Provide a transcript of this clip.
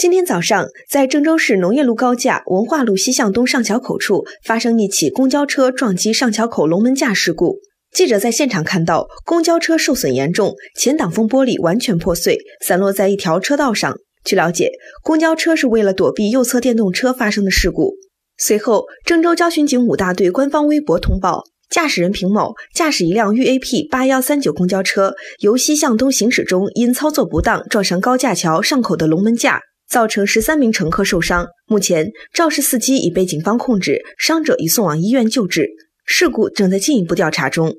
今天早上，在郑州市农业路高架文化路西向东上桥口处发生一起公交车撞击上桥口龙门架事故。记者在现场看到，公交车受损严重，前挡风玻璃完全破碎，散落在一条车道上。据了解，公交车是为了躲避右侧电动车发生的事故。随后，郑州交巡警五大队官方微博通报，驾驶人平某驾驶一辆豫 AP 八幺三九公交车由西向东行驶中，因操作不当撞上高架桥上口的龙门架。造成十三名乘客受伤，目前肇事司机已被警方控制，伤者已送往医院救治，事故正在进一步调查中。